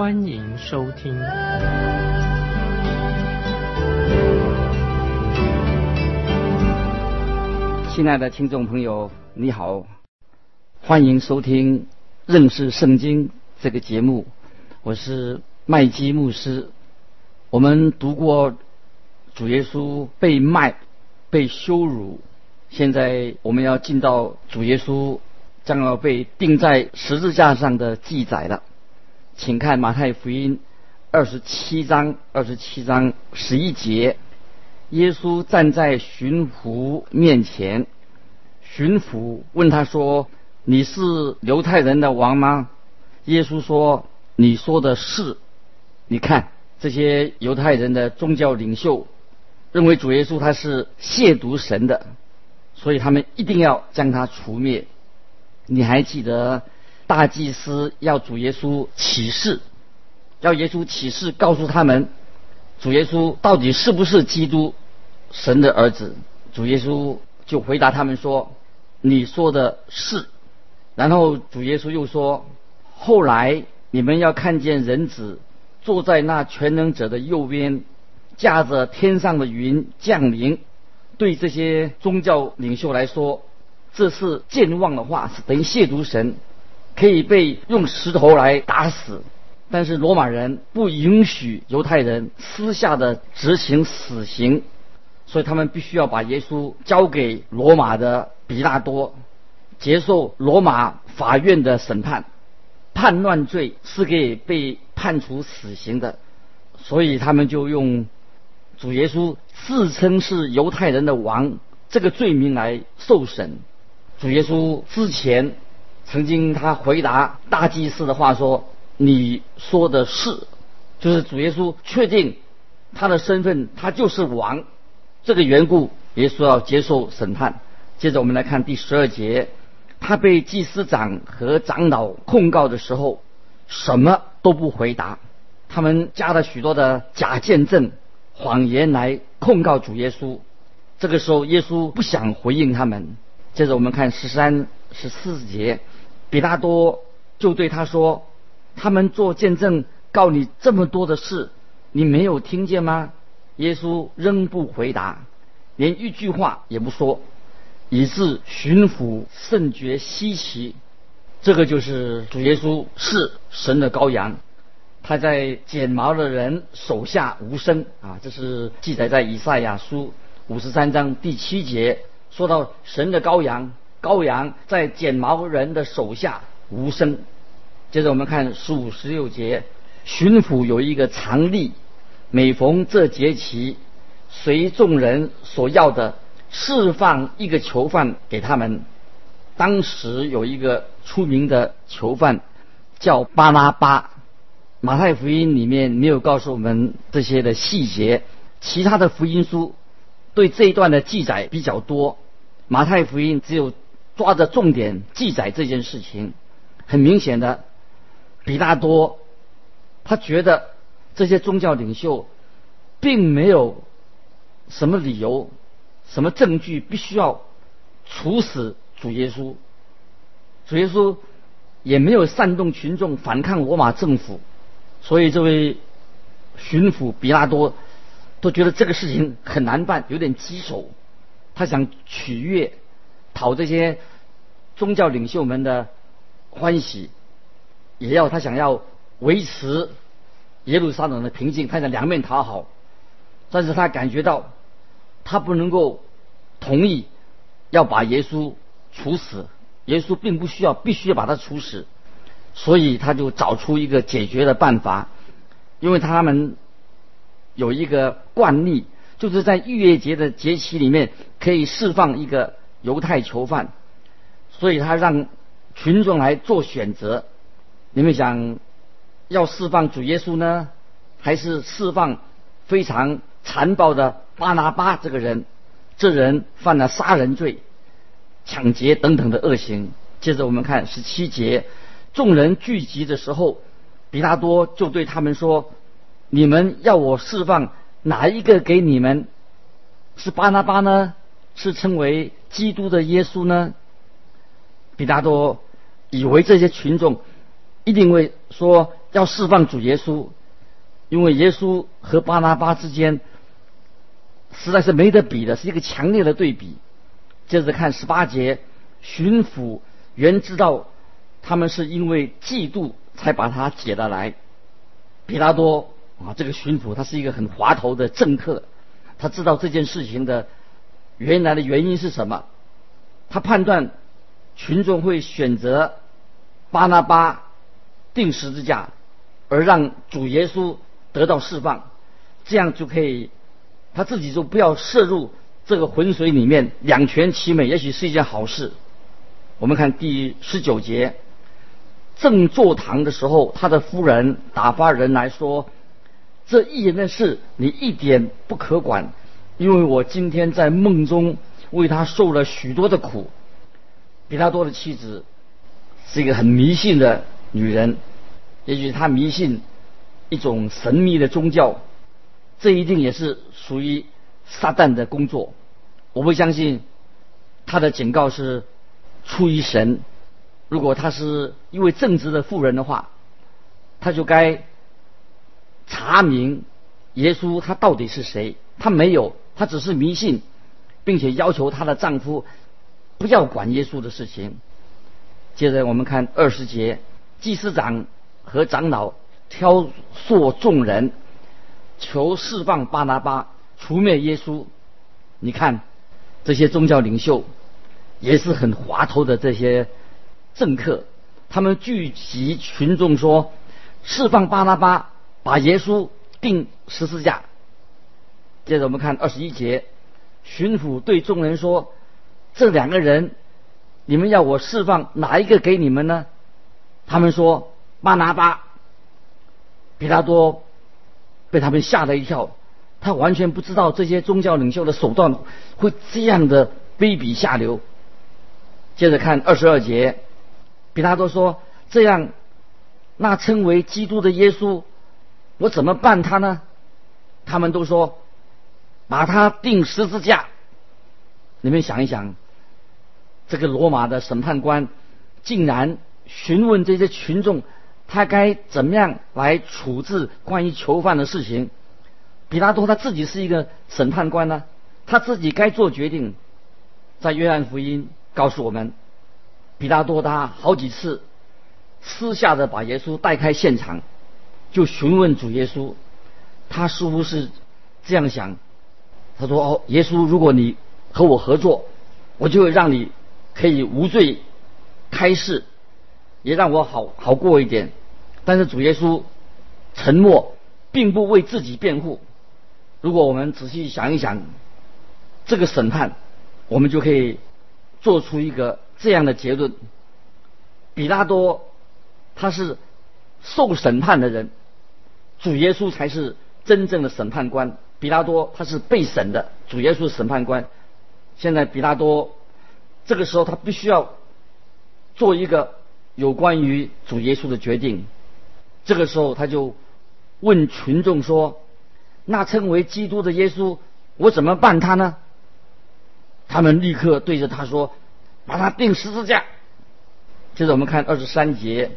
欢迎收听。亲爱的听众朋友，你好，欢迎收听。认识圣经这个节目，我是麦基牧师。我们读过主耶稣被卖、被羞辱，现在我们要进到主耶稣将要被钉在十字架上的记载了。请看马太福音二十七章二十七章十一节：耶稣站在巡抚面前，巡抚问他说。你是犹太人的王吗？耶稣说：“你说的是。”你看这些犹太人的宗教领袖认为主耶稣他是亵渎神的，所以他们一定要将他除灭。你还记得大祭司要主耶稣启示，要耶稣启示告诉他们主耶稣到底是不是基督神的儿子？主耶稣就回答他们说：“你说的是。”然后主耶稣又说：“后来你们要看见人子坐在那全能者的右边，驾着天上的云降临。”对这些宗教领袖来说，这是健忘的话，是等于亵渎神，可以被用石头来打死。但是罗马人不允许犹太人私下的执行死刑，所以他们必须要把耶稣交给罗马的比拉多。接受罗马法院的审判，叛乱罪是可以被判处死刑的，所以他们就用主耶稣自称是犹太人的王这个罪名来受审。主耶稣之前曾经他回答大祭司的话说：“你说的是，就是主耶稣确定他的身份，他就是王。”这个缘故，耶稣要接受审判。接着我们来看第十二节。他被祭司长和长老控告的时候，什么都不回答。他们加了许多的假见证、谎言来控告主耶稣。这个时候，耶稣不想回应他们。接着我们看十三、十四节，比拉多就对他说：“他们做见证告你这么多的事，你没有听见吗？”耶稣仍不回答，连一句话也不说。以致巡抚甚觉稀奇，这个就是主耶稣是神的羔羊，他在剪毛的人手下无声啊，这是记载在以赛亚书五十三章第七节，说到神的羔羊，羔羊在剪毛人的手下无声。接着我们看十五十六节，巡抚有一个常例，每逢这节期，随众人所要的。释放一个囚犯给他们。当时有一个出名的囚犯叫巴拉巴。马太福音里面没有告诉我们这些的细节，其他的福音书对这一段的记载比较多。马太福音只有抓着重点记载这件事情。很明显的，比大多他觉得这些宗教领袖并没有什么理由。什么证据必须要处死主耶稣？主耶稣也没有煽动群众反抗罗马政府，所以这位巡抚比拉多都觉得这个事情很难办，有点棘手。他想取悦、讨这些宗教领袖们的欢喜，也要他想要维持耶路撒冷的平静，他想两面讨好，但是他感觉到。他不能够同意要把耶稣处死，耶稣并不需要必须要把他处死，所以他就找出一个解决的办法，因为他们有一个惯例，就是在逾越节的节期里面可以释放一个犹太囚犯，所以他让群众来做选择，你们想要释放主耶稣呢，还是释放非常残暴的巴拿巴这个人？这人犯了杀人罪、抢劫等等的恶行。接着我们看十七节，众人聚集的时候，比拉多就对他们说：“你们要我释放哪一个给你们？是巴拿巴呢？是称为基督的耶稣呢？”比达多以为这些群众一定会说要释放主耶稣，因为耶稣和巴拿巴之间实在是没得比的，是一个强烈的对比。接着看十八节，巡抚原知道他们是因为嫉妒才把他解了来。比拉多啊，这个巡抚他是一个很滑头的政客，他知道这件事情的原来的原因是什么，他判断。群众会选择巴拿巴钉十字架，而让主耶稣得到释放，这样就可以，他自己就不要涉入这个浑水里面，两全其美，也许是一件好事。我们看第十九节，正坐堂的时候，他的夫人打发人来说：“这一人的事，你一点不可管，因为我今天在梦中为他受了许多的苦。”比拉多的妻子是一个很迷信的女人，也许她迷信一种神秘的宗教，这一定也是属于撒旦的工作。我不相信她的警告是出于神。如果她是一位正直的妇人的话，她就该查明耶稣他到底是谁。她没有，她只是迷信，并且要求她的丈夫。不要管耶稣的事情。接着我们看二十节，祭司长和长老挑唆众人，求释放巴拿巴，除灭耶稣。你看这些宗教领袖也是很滑头的这些政客，他们聚集群众说：释放巴拿巴，把耶稣钉十字架。接着我们看二十一节，巡抚对众人说。这两个人，你们要我释放哪一个给你们呢？他们说巴拿巴。比拉多被他们吓了一跳，他完全不知道这些宗教领袖的手段会这样的卑鄙下流。接着看二十二节，比拉多说：“这样，那称为基督的耶稣，我怎么办他呢？”他们都说：“把他钉十字架。”你们想一想。这个罗马的审判官竟然询问这些群众，他该怎么样来处置关于囚犯的事情？比拉多他自己是一个审判官呢，他自己该做决定。在约翰福音告诉我们，比拉多他好几次私下的把耶稣带开现场，就询问主耶稣，他似乎是这样想，他说：“哦，耶稣，如果你和我合作，我就会让你。”可以无罪开释，也让我好好过一点。但是主耶稣沉默，并不为自己辩护。如果我们仔细想一想这个审判，我们就可以做出一个这样的结论：比拉多他是受审判的人，主耶稣才是真正的审判官。比拉多他是被审的，主耶稣审判官。现在比拉多。这个时候，他必须要做一个有关于主耶稣的决定。这个时候，他就问群众说：“那称为基督的耶稣，我怎么办他呢？”他们立刻对着他说：“把他钉十字架。”接着我们看二十三节，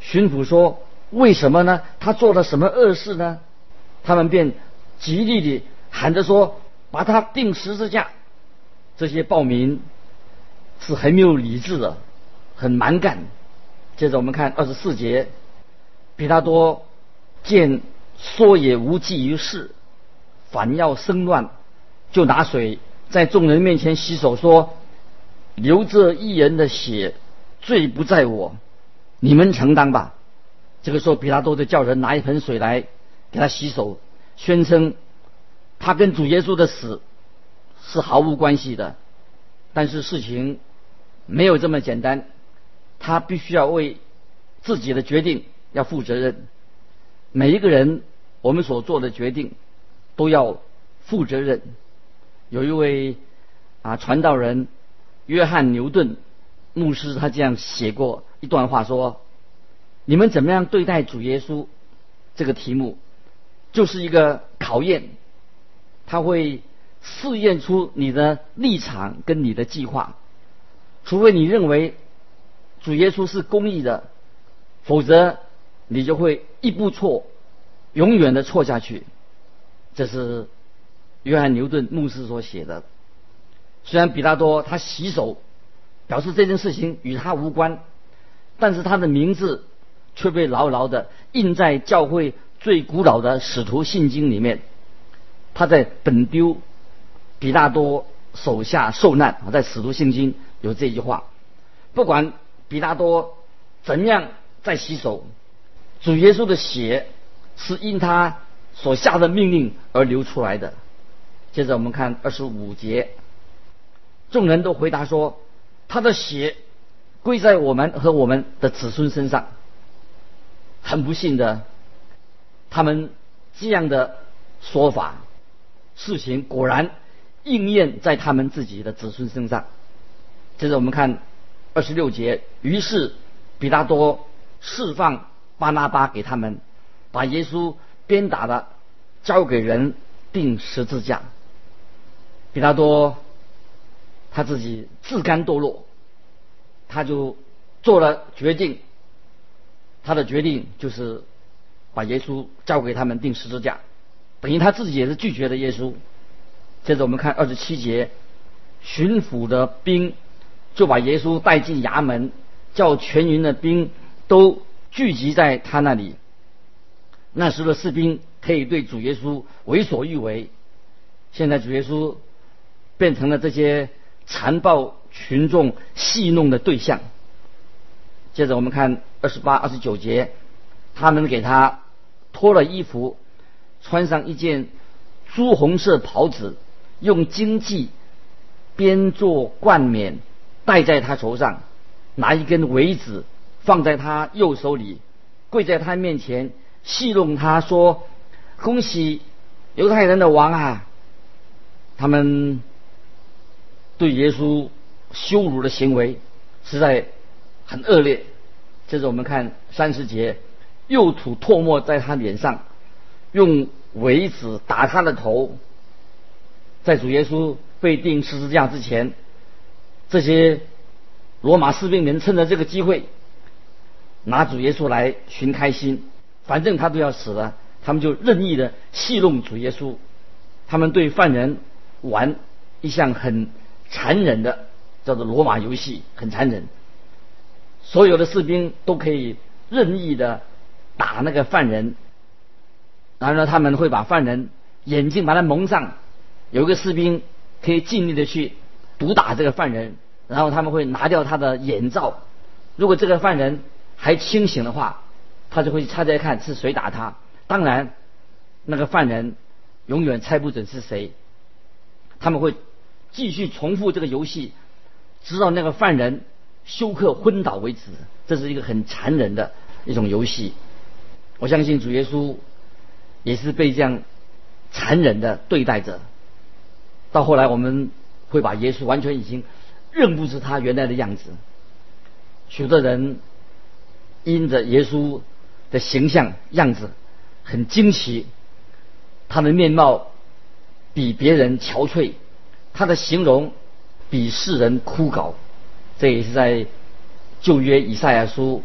巡抚说：“为什么呢？他做了什么恶事呢？”他们便极力地喊着说：“把他钉十字架。”这些暴民。是很没有理智的，很蛮干。接着我们看二十四节，比拉多见说也无济于事，反要生乱，就拿水在众人面前洗手，说：“流这一人的血，罪不在我，你们承担吧。”这个时候，比拉多就叫人拿一盆水来给他洗手，宣称他跟主耶稣的死是毫无关系的。但是事情。没有这么简单，他必须要为自己的决定要负责任。每一个人，我们所做的决定都要负责任。有一位啊传道人约翰牛顿牧师，他这样写过一段话说：“你们怎么样对待主耶稣？这个题目就是一个考验，他会试验出你的立场跟你的计划。除非你认为主耶稣是公义的，否则你就会一步错，永远的错下去。”这是。约翰牛顿牧师所写的，虽然比拉多他洗手，表示这件事情与他无关，但是他的名字却被牢牢的印在教会最古老的使徒信经里面。他在本丢比拉多手下受难啊，在使徒信经有这句话：不管比拉多怎样在洗手，主耶稣的血是因他所下的命令而流出来的。接着我们看二十五节，众人都回答说：“他的血归在我们和我们的子孙身上。”很不幸的，他们这样的说法，事情果然应验在他们自己的子孙身上。接着我们看二十六节，于是比拉多释放巴拿巴给他们，把耶稣鞭打的交给人钉十字架。比拉多他自己自甘堕落，他就做了决定。他的决定就是把耶稣交给他们钉十字架，等于他自己也是拒绝了耶稣。接着我们看二十七节，巡抚的兵就把耶稣带进衙门，叫全营的兵都聚集在他那里。那时的士兵可以对主耶稣为所欲为，现在主耶稣。变成了这些残暴群众戏弄的对象。接着我们看二十八、二十九节，他们给他脱了衣服，穿上一件朱红色袍子，用荆棘编做冠冕戴在他头上，拿一根苇子放在他右手里，跪在他面前戏弄他说：“恭喜犹太人的王啊！”他们。对耶稣羞辱的行为实在很恶劣。接着我们看三十节，又吐唾沫在他脸上，用苇子打他的头。在主耶稣被钉十字架之前，这些罗马士兵们趁着这个机会拿主耶稣来寻开心，反正他都要死了，他们就任意的戏弄主耶稣。他们对犯人玩一项很。残忍的叫做罗马游戏，很残忍。所有的士兵都可以任意的打那个犯人，然后呢，他们会把犯人眼睛把他蒙上，有一个士兵可以尽力的去毒打这个犯人，然后他们会拿掉他的眼罩。如果这个犯人还清醒的话，他就会猜猜看是谁打他。当然，那个犯人永远猜不准是谁，他们会。继续重复这个游戏，直到那个犯人休克昏倒为止。这是一个很残忍的一种游戏。我相信主耶稣也是被这样残忍的对待着。到后来，我们会把耶稣完全已经认不出他原来的样子。许多人因着耶稣的形象样子很惊奇，他的面貌比别人憔悴。他的形容比世人枯槁，这也是在旧约以赛亚书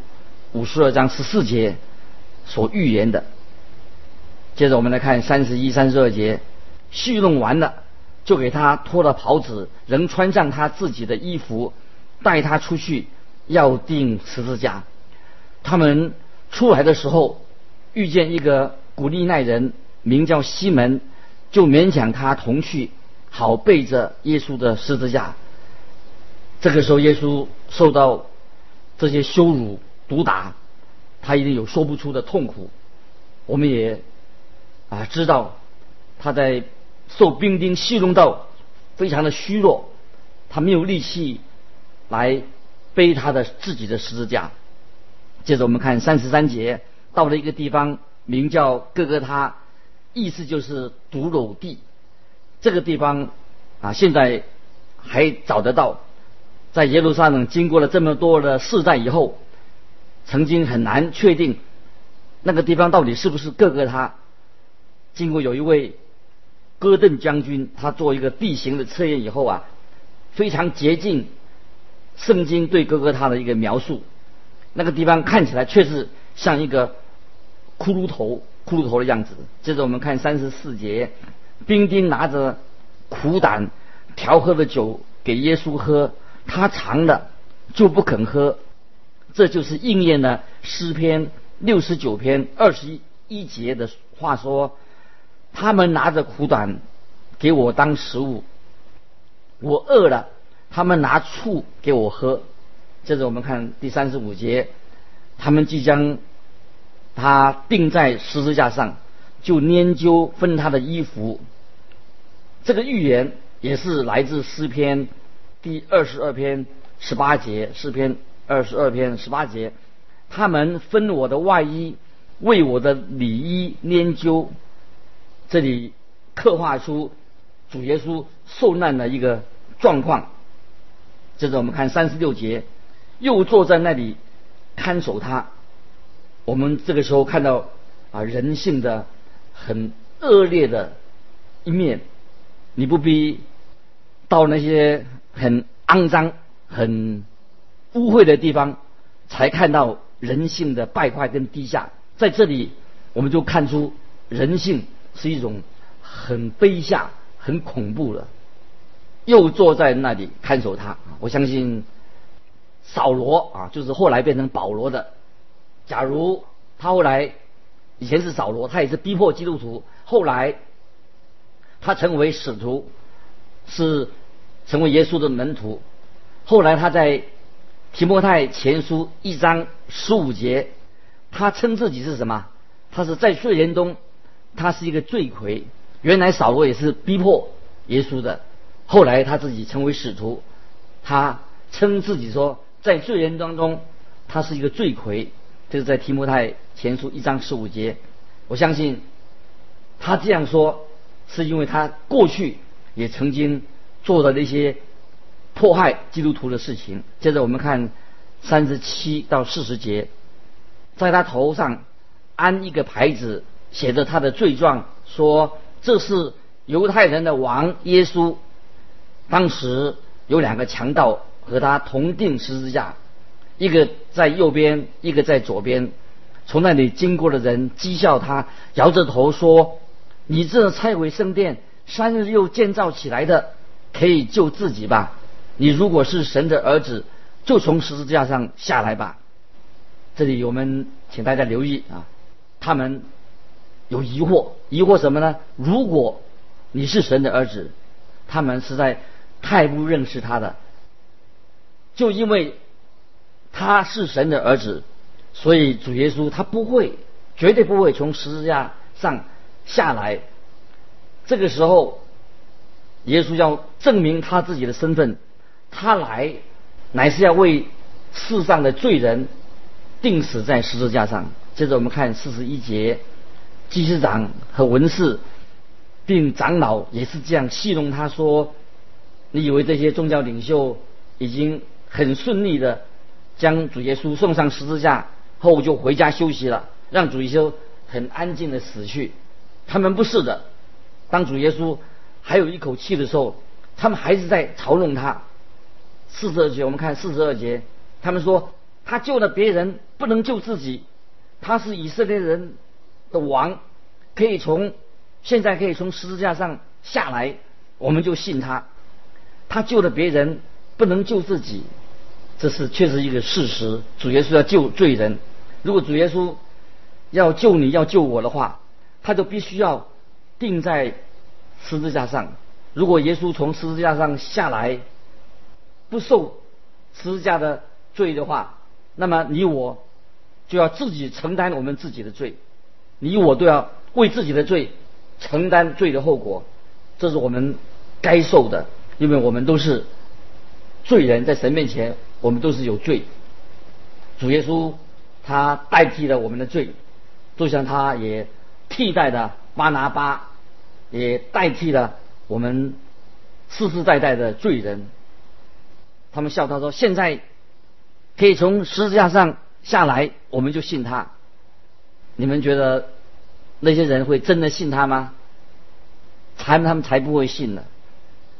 五十二章十四节所预言的。接着我们来看三十一、三十二节，戏弄完了，就给他脱了袍子，仍穿上他自己的衣服，带他出去要钉十字架。他们出来的时候，遇见一个古利奈人，名叫西门，就勉强他同去。好背着耶稣的十字架。这个时候，耶稣受到这些羞辱、毒打，他一定有说不出的痛苦。我们也啊知道，他在受兵丁戏弄到非常的虚弱，他没有力气来背他的自己的十字架。接着我们看三十三节，到了一个地方，名叫哥哥他，意思就是独楼地。这个地方啊，现在还找得到。在耶路撒冷经过了这么多的世代以后，曾经很难确定那个地方到底是不是哥哥他。经过有一位戈登将军，他做一个地形的测验以后啊，非常接近圣经对哥哥他的一个描述。那个地方看起来确实像一个骷髅头，骷髅头的样子。接着我们看三十四节，兵丁拿着苦胆调和的酒给耶稣喝。他尝了就不肯喝，这就是应验了诗篇六十九篇二十一节的话说：他们拿着苦胆给我当食物，我饿了，他们拿醋给我喝。接着我们看第三十五节，他们即将他钉在十字架上，就研究分他的衣服。这个预言也是来自诗篇。第二十二篇十八节，诗篇二十二篇十八节，他们分我的外衣，为我的里衣研究。这里刻画出主耶稣受难的一个状况。接着我们看三十六节，又坐在那里看守他。我们这个时候看到啊人性的很恶劣的一面，你不必到那些。很肮脏、很污秽的地方，才看到人性的败坏跟低下。在这里，我们就看出人性是一种很卑下、很恐怖的。又坐在那里看守他。我相信扫罗啊，就是后来变成保罗的。假如他后来以前是扫罗，他也是逼迫基督徒，后来他成为使徒，是。成为耶稣的门徒，后来他在提摩太前书一章十五节，他称自己是什么？他是在罪人中，他是一个罪魁。原来扫罗也是逼迫耶稣的，后来他自己成为使徒，他称自己说在罪人当中，他是一个罪魁。这是在提摩太前书一章十五节。我相信他这样说，是因为他过去也曾经。做的那些迫害基督徒的事情。接着我们看三十七到四十节，在他头上安一个牌子，写着他的罪状，说这是犹太人的王耶稣。当时有两个强盗和他同定十字架，一个在右边，一个在左边。从那里经过的人讥笑他，摇着头说：“你这拆毁圣殿，三日又建造起来的。”可以救自己吧？你如果是神的儿子，就从十字架上下来吧。这里我们请大家留意啊，他们有疑惑，疑惑什么呢？如果你是神的儿子，他们实在太不认识他的，就因为他是神的儿子，所以主耶稣他不会，绝对不会从十字架上下来。这个时候。耶稣要证明他自己的身份，他来乃是要为世上的罪人钉死在十字架上。接着我们看四十一节，祭司长和文士并长老也是这样戏弄他说：“你以为这些宗教领袖已经很顺利的将主耶稣送上十字架后就回家休息了，让主耶稣很安静的死去？他们不是的，当主耶稣。”还有一口气的时候，他们还是在嘲弄他。四十二节，我们看四十二节，他们说他救了别人，不能救自己。他是以色列人的王，可以从现在可以从十字架上下来，我们就信他。他救了别人，不能救自己，这是确实一个事实。主耶稣要救罪人，如果主耶稣要救你要救我的话，他就必须要定在。十字架上，如果耶稣从十字架上下来，不受十字架的罪的话，那么你我就要自己承担我们自己的罪，你我都要为自己的罪承担罪的后果，这是我们该受的，因为我们都是罪人，在神面前我们都是有罪。主耶稣他代替了我们的罪，就像他也替代了巴拿巴也代替了我们世世代代的罪人。他们笑他说：“现在可以从十字架上下来，我们就信他。”你们觉得那些人会真的信他吗？才他们才不会信呢。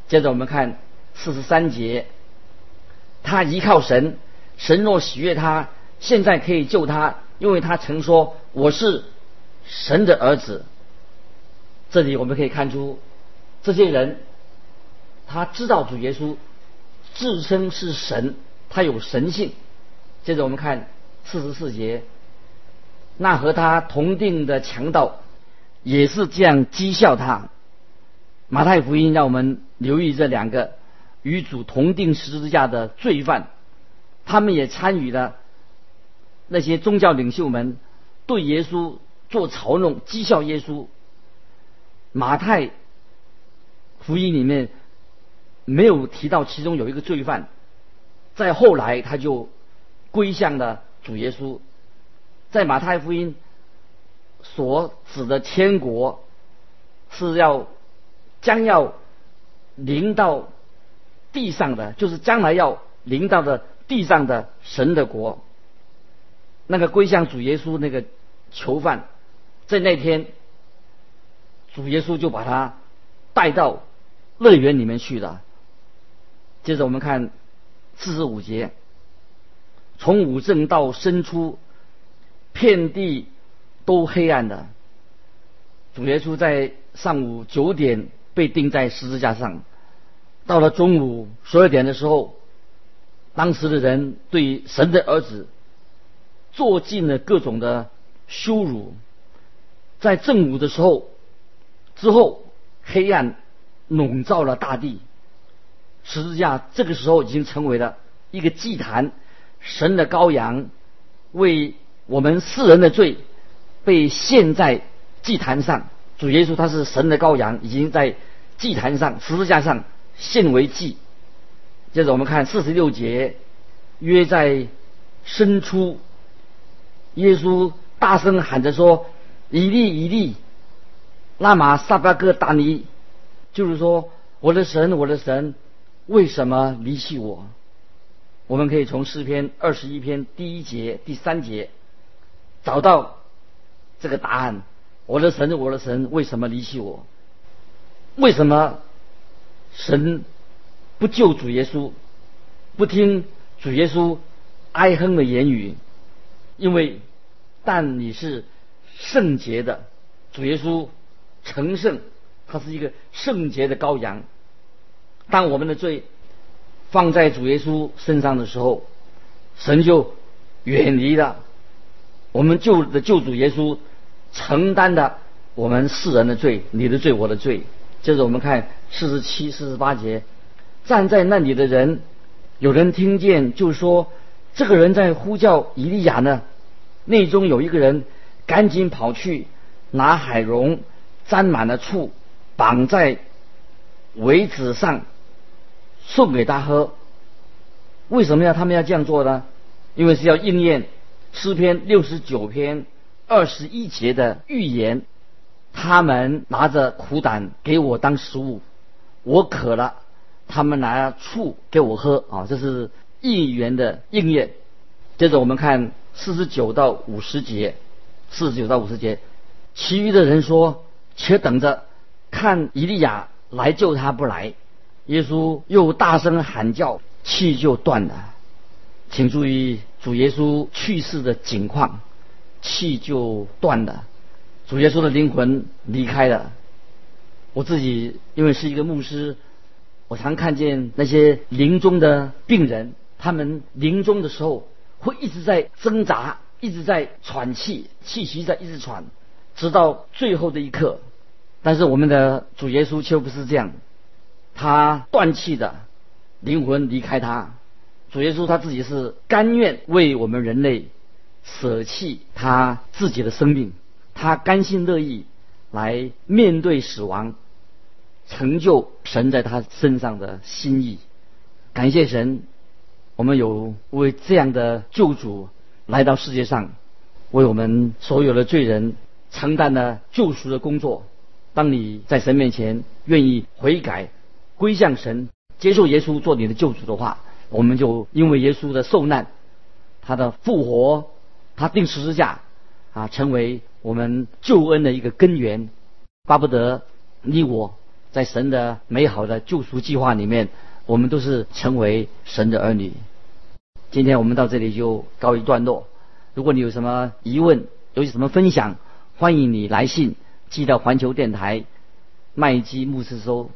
接着我们看四十三节，他依靠神，神若喜悦他，现在可以救他，因为他曾说我是神的儿子。这里我们可以看出，这些人他知道主耶稣自称是神，他有神性。接着我们看四十四节，那和他同定的强盗也是这样讥笑他。马太福音让我们留意这两个与主同定十字架的罪犯，他们也参与了那些宗教领袖们对耶稣做嘲弄、讥笑耶稣。马太福音里面没有提到其中有一个罪犯，在后来他就归向了主耶稣。在马太福音所指的天国是要。将要临到地上的，就是将来要临到的地上的神的国。那个归向主耶稣那个囚犯，在那天，主耶稣就把他带到乐园里面去了。接着我们看四十五节，从五正到申初，遍地都黑暗的。主耶稣在上午九点。被钉在十字架上，到了中午十二点的时候，当时的人对神的儿子做尽了各种的羞辱。在正午的时候，之后黑暗笼罩了大地，十字架这个时候已经成为了一个祭坛，神的羔羊为我们世人的罪被献在祭坛上。主耶稣他是神的羔羊，已经在祭坛上十字架上献为祭。接着我们看四十六节，约在深处，耶稣大声喊着说：“以利以利，拉玛撒巴哥达尼。”就是说，我的神，我的神，为什么离弃我？我们可以从诗篇二十一篇第一节、第三节找到这个答案。我的神，我的神，为什么离弃我？为什么神不救主耶稣，不听主耶稣哀哼的言语？因为但你是圣洁的，主耶稣成圣，他是一个圣洁的羔羊。当我们的罪放在主耶稣身上的时候，神就远离了 我们救的救主耶稣。承担的我们世人的罪，你的罪，我的罪。接着我们看四十七、四十八节，站在那里的人，有人听见就说：“这个人在呼叫以利亚呢。”内中有一个人赶紧跑去拿海蓉沾满了醋，绑在苇子上送给他喝。为什么要他们要这样做呢？因为是要应验诗篇六十九篇。二十一节的预言，他们拿着苦胆给我当食物，我渴了，他们拿醋给我喝啊，这是预言的应验。接着我们看四十九到五十节，四十九到五十节，其余的人说：“且等着看以利亚来救他不来。”耶稣又大声喊叫，气就断了。请注意主耶稣去世的景况。气就断了，主耶稣的灵魂离开了。我自己因为是一个牧师，我常看见那些临终的病人，他们临终的时候会一直在挣扎，一直在喘气，气息在一直喘，直到最后的一刻。但是我们的主耶稣却不是这样，他断气的灵魂离开他。主耶稣他自己是甘愿为我们人类。舍弃他自己的生命，他甘心乐意来面对死亡，成就神在他身上的心意。感谢神，我们有为这样的救主来到世界上，为我们所有的罪人承担了救赎的工作。当你在神面前愿意悔改、归向神、接受耶稣做你的救主的话，我们就因为耶稣的受难、他的复活、他定十字架啊，成为我们救恩的一个根源。巴不得你我在神的美好的救赎计划里面，我们都是成为神的儿女。今天我们到这里就告一段落。如果你有什么疑问，有什么分享，欢迎你来信寄到环球电台麦基牧师收。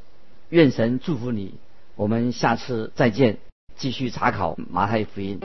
愿神祝福你，我们下次再见，继续查考马太福音。